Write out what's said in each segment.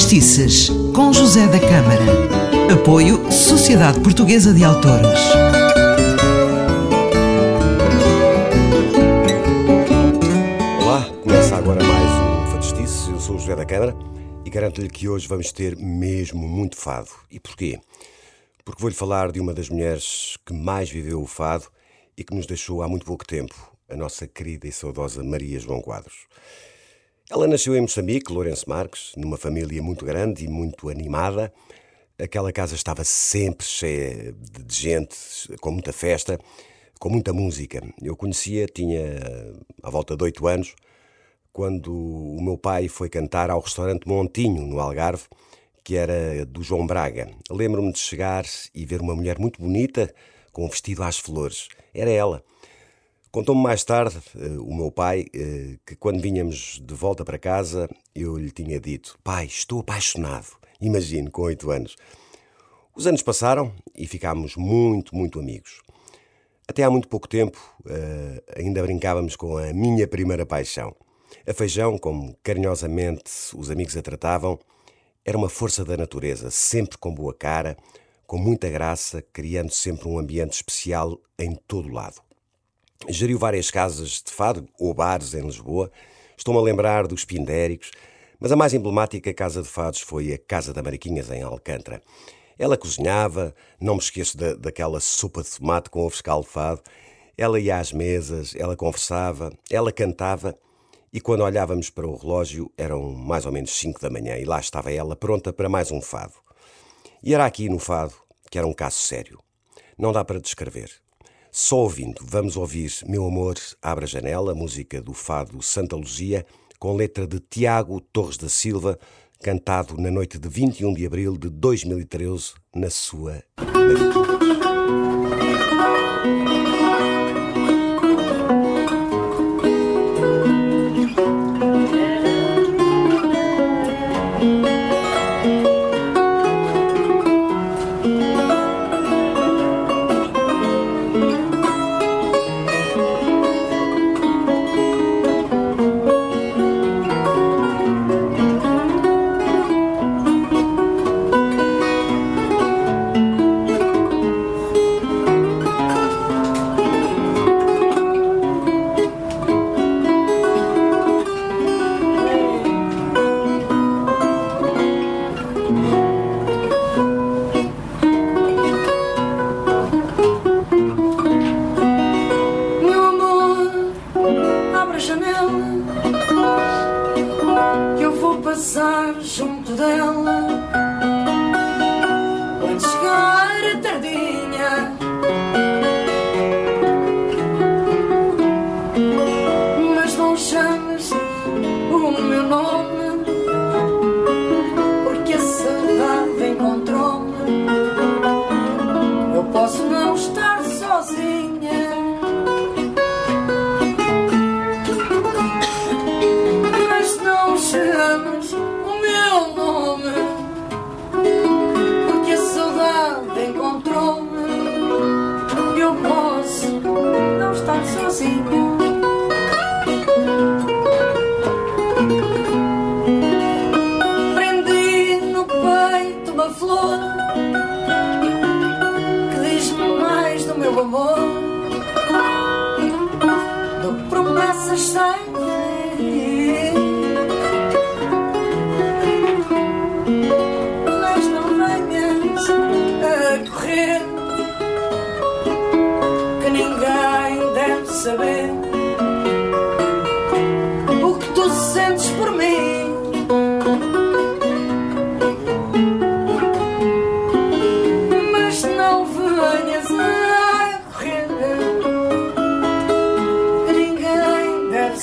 Fadistices, com José da Câmara. Apoio Sociedade Portuguesa de Autores. Olá, começa agora mais um Fadistices. Eu sou o José da Câmara e garanto-lhe que hoje vamos ter mesmo muito fado. E porquê? Porque vou-lhe falar de uma das mulheres que mais viveu o fado e que nos deixou há muito pouco tempo, a nossa querida e saudosa Maria João Quadros. Ela nasceu em Moçambique, Lourenço Marques, numa família muito grande e muito animada. Aquela casa estava sempre cheia de gente, com muita festa, com muita música. Eu conhecia, tinha à volta de oito anos, quando o meu pai foi cantar ao restaurante Montinho, no Algarve, que era do João Braga. Lembro-me de chegar e ver uma mulher muito bonita, com um vestido às flores. Era ela. Contou-me mais tarde, uh, o meu pai, uh, que quando vinhamos de volta para casa, eu lhe tinha dito: Pai, estou apaixonado. Imagino, com oito anos. Os anos passaram e ficámos muito, muito amigos. Até há muito pouco tempo, uh, ainda brincávamos com a minha primeira paixão. A feijão, como carinhosamente os amigos a tratavam, era uma força da natureza, sempre com boa cara, com muita graça, criando sempre um ambiente especial em todo lado. Geriu várias casas de fado ou bares em Lisboa. Estou-me a lembrar dos Pindéricos, mas a mais emblemática casa de fados foi a Casa da Mariquinhas, em Alcântara. Ela cozinhava, não me esqueço da, daquela sopa de tomate com ovo escalfado. Ela ia às mesas, ela conversava, ela cantava e quando olhávamos para o relógio eram mais ou menos cinco da manhã e lá estava ela pronta para mais um fado. E era aqui no fado que era um caso sério. Não dá para descrever. Só ouvindo, vamos ouvir Meu Amor, Abra a Janela, música do fado Santa Luzia, com letra de Tiago Torres da Silva, cantado na noite de 21 de abril de 2013, na sua sozinho. Prendi no peito uma flor que diz mais do meu amor do promessas sem fim.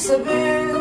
disappear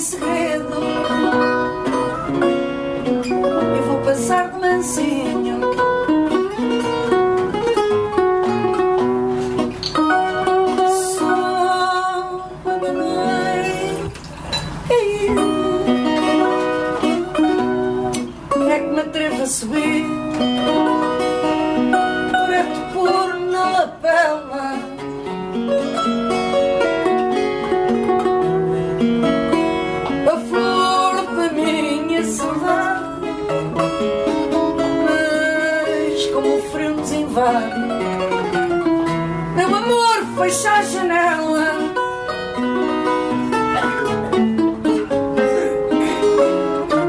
segredo. Eu vou passar de amor, fecha a janela.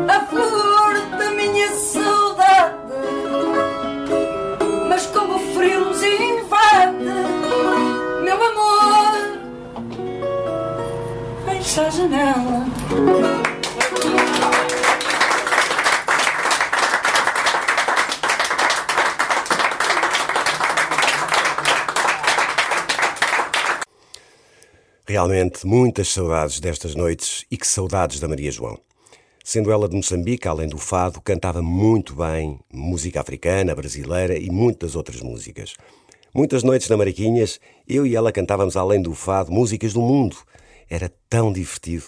A flor da minha saudade. Mas como o frio nos invade, meu amor, fecha a janela. Realmente, muitas saudades destas noites e que saudades da Maria João. Sendo ela de Moçambique, além do fado, cantava muito bem música africana, brasileira e muitas outras músicas. Muitas noites na Mariquinhas, eu e ela cantávamos, além do fado, músicas do mundo. Era tão divertido.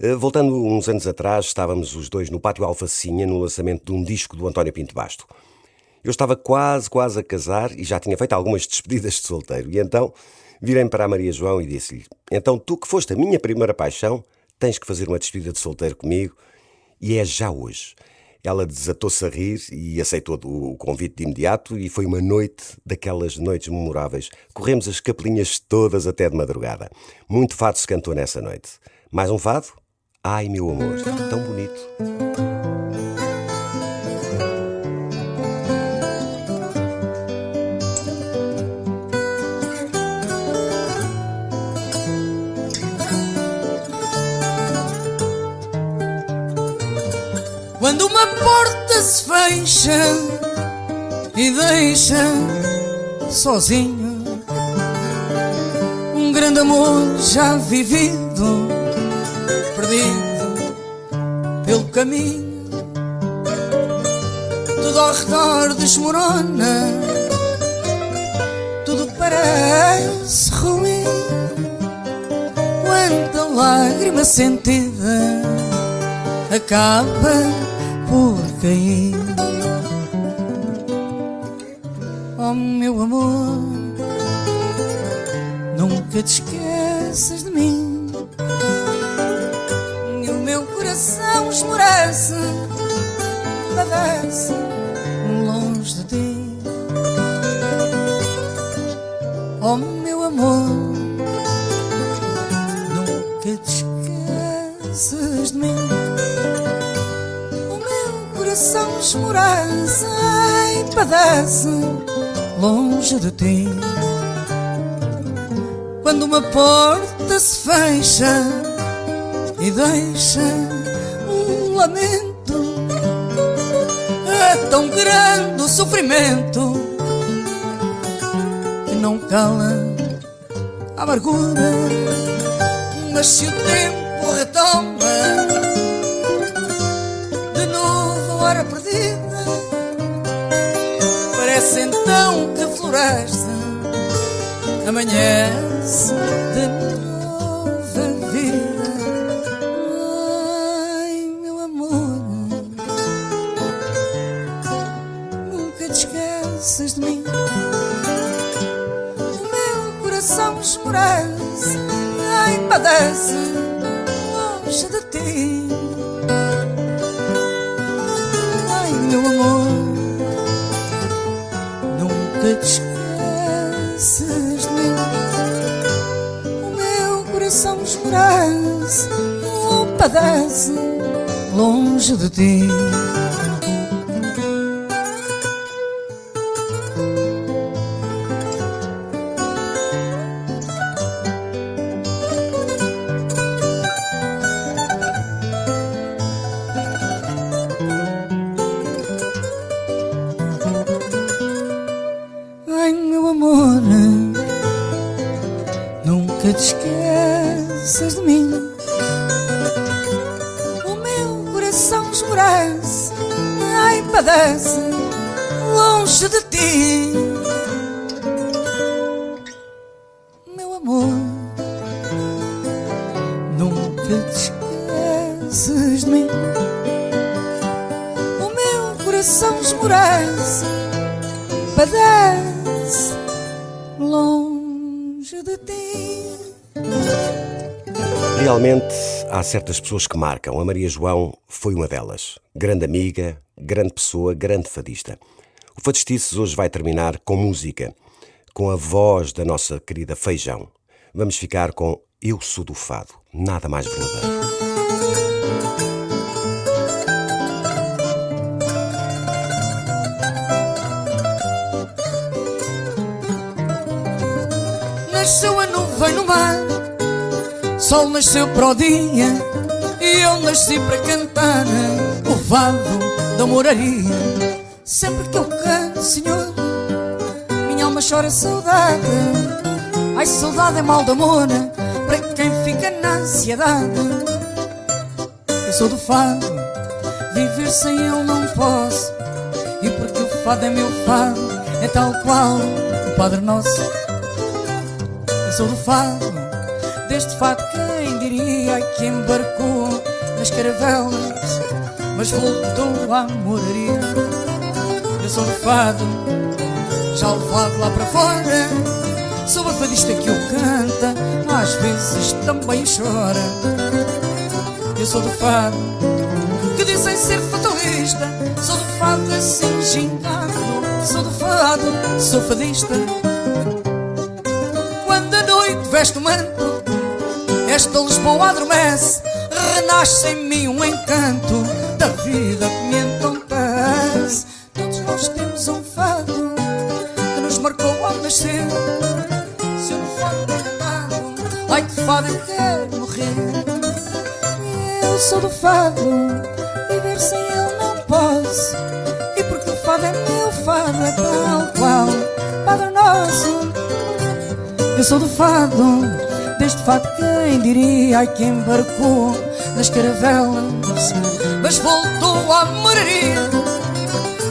Eh, Voltando uns anos atrás, estávamos os dois no Pátio Alfacinha no lançamento de um disco do António Pinto Basto. Eu estava quase, quase a casar e já tinha feito algumas despedidas de solteiro. E então virei para a Maria João e disse-lhe: Então, tu que foste a minha primeira paixão, tens que fazer uma despedida de solteiro comigo e é já hoje. Ela desatou-se a rir e aceitou o convite de imediato e foi uma noite daquelas noites memoráveis. Corremos as capelinhas todas até de madrugada. Muito fado se cantou nessa noite. Mais um fado? Ai, meu amor, tão bonito. Quando uma porta se fecha e deixa sozinho um grande amor já vivido, perdido pelo caminho, tudo ao redor desmorona, tudo parece ruim. Quanta lágrima sentida acaba por cair. Oh meu amor, nunca te esqueças de mim. E o meu coração esmorece, padece longe de ti. Oh meu amor, coração esmorece e padece longe de ti. Quando uma porta se fecha e deixa um lamento, é tão grande o sofrimento que não cala a amargura. Mas se o tempo retoma floresta amanhece de nova vida. Ai, meu amor, nunca te esqueças de mim. O meu coração esmorece, ai, padece meu coração esmorece, oh, padece longe de ti. Nunca te esqueças de mim. O meu coração esmorece, ai, padece longe de ti. Meu amor, nunca te esqueças de mim. O meu coração esmorece, padece longe de ti. Realmente há certas pessoas que marcam. A Maria João foi uma delas. Grande amiga, grande pessoa, grande fadista. O Fadestices hoje vai terminar com música, com a voz da nossa querida Feijão. Vamos ficar com Eu Sou do Fado, nada mais verdadeiro. Nasceu a nuvem no mar, sol nasceu para o dia, e eu nasci para cantar o fado da moraria. Sempre que eu canto, Senhor, minha alma chora saudade. Ai, saudade é mal de amor para quem fica na ansiedade. Eu sou do fado, viver sem ele não posso. E porque o fado é meu fado, é tal qual o Padre Nosso. Sou do fado, deste fado quem diria que embarcou nas caravelas, mas voltou à moraria. Eu sou do fado, já levado lá para fora. Sou a fadista que o canta, às vezes também chora. Eu sou do fado, que dizem ser fatalista. Sou do fado assim gingado. Sou do fado, sou fadista. Veste o manto, esta Lisboa adormece. Renasce em mim um encanto da vida que me entontece. Todos nós temos um fado que nos marcou ao nascer. Se eu não for cantado, ai que fado eu quero morrer. Eu sou do fado, viver sem ele não posso. E porque o fado é meu fado, é tal qual, Padre Nosso. Eu sou do fado, deste fado quem diria, ai que embarcou nas caravelas, mas voltou à moraria.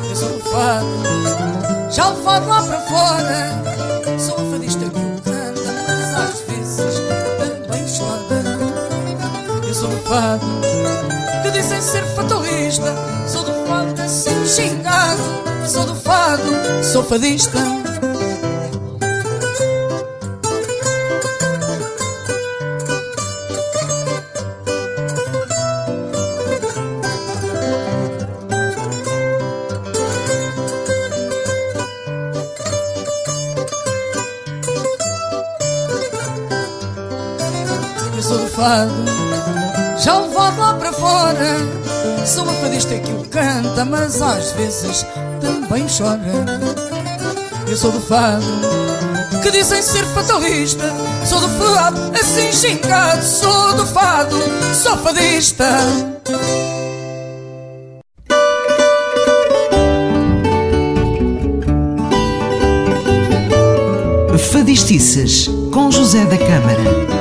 Eu sou do fado, já levado lá para fora. Sou a fadista que o canta, mas às vezes também chora. Eu sou do fado, que dizem ser fatalista. Sou do fado assim xingado. Sou do fado, sou fadista. Fado, já levado lá para fora. Sou uma fadista que o canta, mas às vezes também chora. Eu sou do fado, que dizem ser fatalista. Sou do fado, assim xingado. Sou do fado, sou fadista. Fadistices, com José da Câmara.